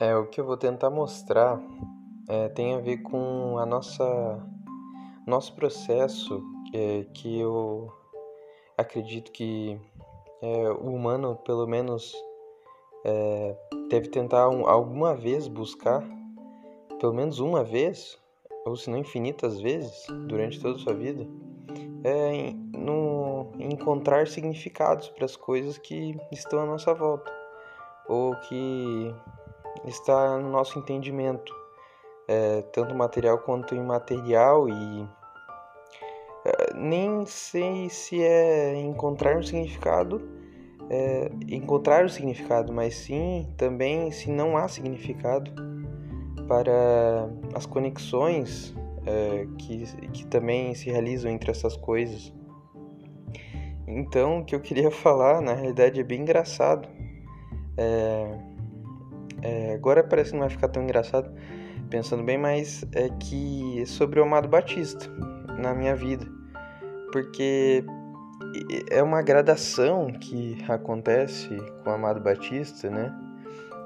É, o que eu vou tentar mostrar é, tem a ver com a nossa nosso processo é, que eu acredito que é, o humano pelo menos é, deve tentar um, alguma vez buscar pelo menos uma vez ou se não infinitas vezes durante toda a sua vida é no, encontrar significados para as coisas que estão à nossa volta ou que está no nosso entendimento, é, tanto material quanto imaterial, e é, nem sei se é encontrar um significado, é, encontrar o significado, mas sim também se não há significado para as conexões é, que, que também se realizam entre essas coisas. Então, o que eu queria falar, na realidade, é bem engraçado. É, é, agora parece que não vai ficar tão engraçado pensando bem, mas é que é sobre o Amado Batista na minha vida. Porque é uma gradação que acontece com o Amado Batista, né?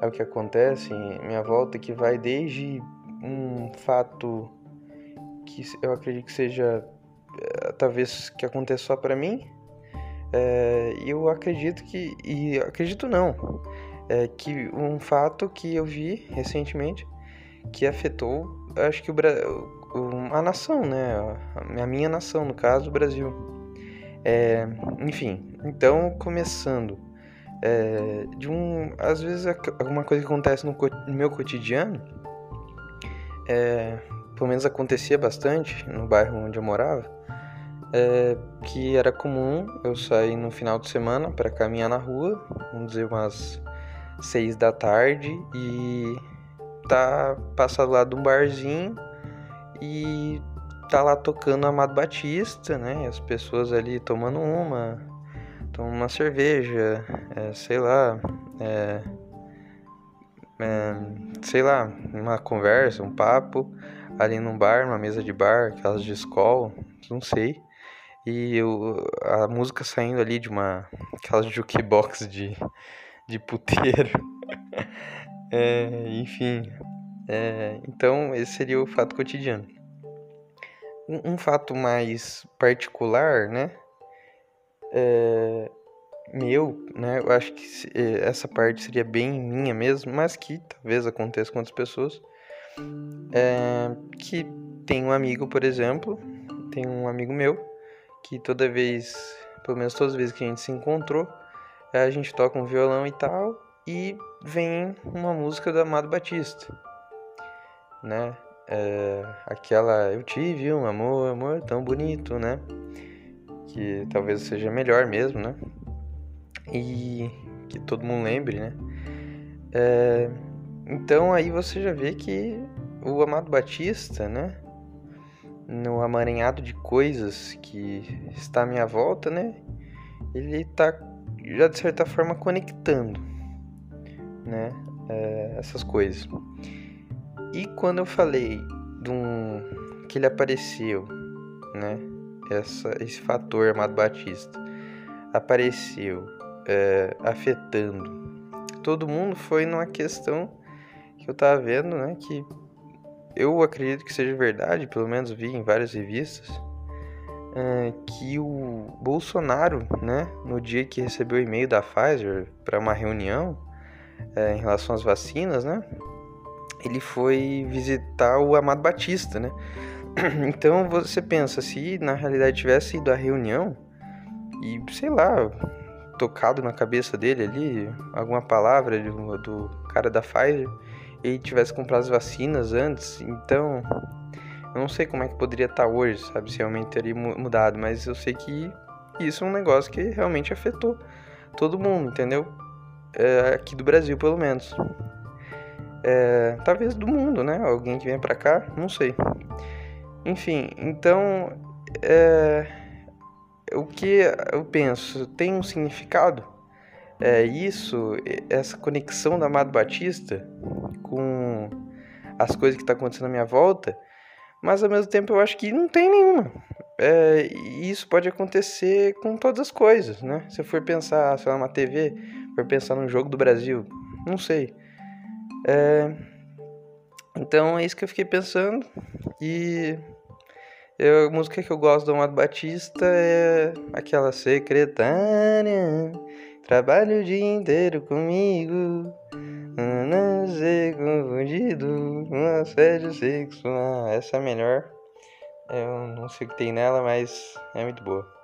É o que acontece em minha volta que vai desde um fato que eu acredito que seja é, talvez que aconteça só para mim. É, eu acredito que e acredito não é que um fato que eu vi recentemente que afetou, acho que o, a nação, né? A minha nação, no caso, o Brasil. É, enfim, então começando é, de um, às vezes alguma coisa que acontece no, no meu cotidiano, é, pelo menos acontecia bastante no bairro onde eu morava, é, que era comum eu sair no final de semana para caminhar na rua, vamos dizer umas seis da tarde e tá passado lá de um barzinho e tá lá tocando Amado Batista, né? As pessoas ali tomando uma, tomando uma cerveja, é, sei lá, é, é, sei lá, uma conversa, um papo ali num bar, uma mesa de bar, aquelas de escola, não sei. E eu, a música saindo ali de uma aquelas jukebox de de puteiro. é, enfim, é, então esse seria o fato cotidiano. Um, um fato mais particular, né? É, meu, né? Eu acho que é, essa parte seria bem minha mesmo, mas que talvez aconteça com outras pessoas. É, que tem um amigo, por exemplo, tem um amigo meu que toda vez, pelo menos todas as vezes que a gente se encontrou, a gente toca um violão e tal, e vem uma música do Amado Batista, né? É, aquela Eu tive um amor, amor tão bonito, né? Que talvez seja melhor mesmo, né? E que todo mundo lembre, né? É, então aí você já vê que o Amado Batista, né? No amaranhado de coisas que está à minha volta, né? Ele está já de certa forma conectando, né, é, essas coisas. E quando eu falei de um, que ele apareceu, né, essa, esse fator Amado Batista apareceu é, afetando todo mundo foi numa questão que eu tava vendo, né, que eu acredito que seja verdade, pelo menos vi em várias revistas, é, que o Bolsonaro, né, no dia que recebeu o e-mail da Pfizer para uma reunião é, em relação às vacinas, né, ele foi visitar o Amado Batista, né. Então você pensa, se na realidade tivesse ido à reunião e, sei lá, tocado na cabeça dele ali alguma palavra do, do cara da Pfizer, e tivesse comprado as vacinas antes, então eu não sei como é que poderia estar hoje, sabe? Se realmente teria mudado, mas eu sei que isso é um negócio que realmente afetou todo mundo, entendeu? É, aqui do Brasil, pelo menos. É, talvez do mundo, né? Alguém que venha pra cá, não sei. Enfim, então. É, o que eu penso tem um significado? É isso, essa conexão da Amado Batista com as coisas que estão tá acontecendo à minha volta mas ao mesmo tempo eu acho que não tem nenhuma. É, e isso pode acontecer com todas as coisas, né? Se eu for pensar, sei lá, uma TV, for pensar num jogo do Brasil, não sei. É, então é isso que eu fiquei pensando. E eu, a música que eu gosto do Amado Batista é aquela secretária. Trabalho o dia inteiro comigo. Ser confundido. Um assédio sexual. Essa é a melhor. Eu não sei o que tem nela, mas é muito boa.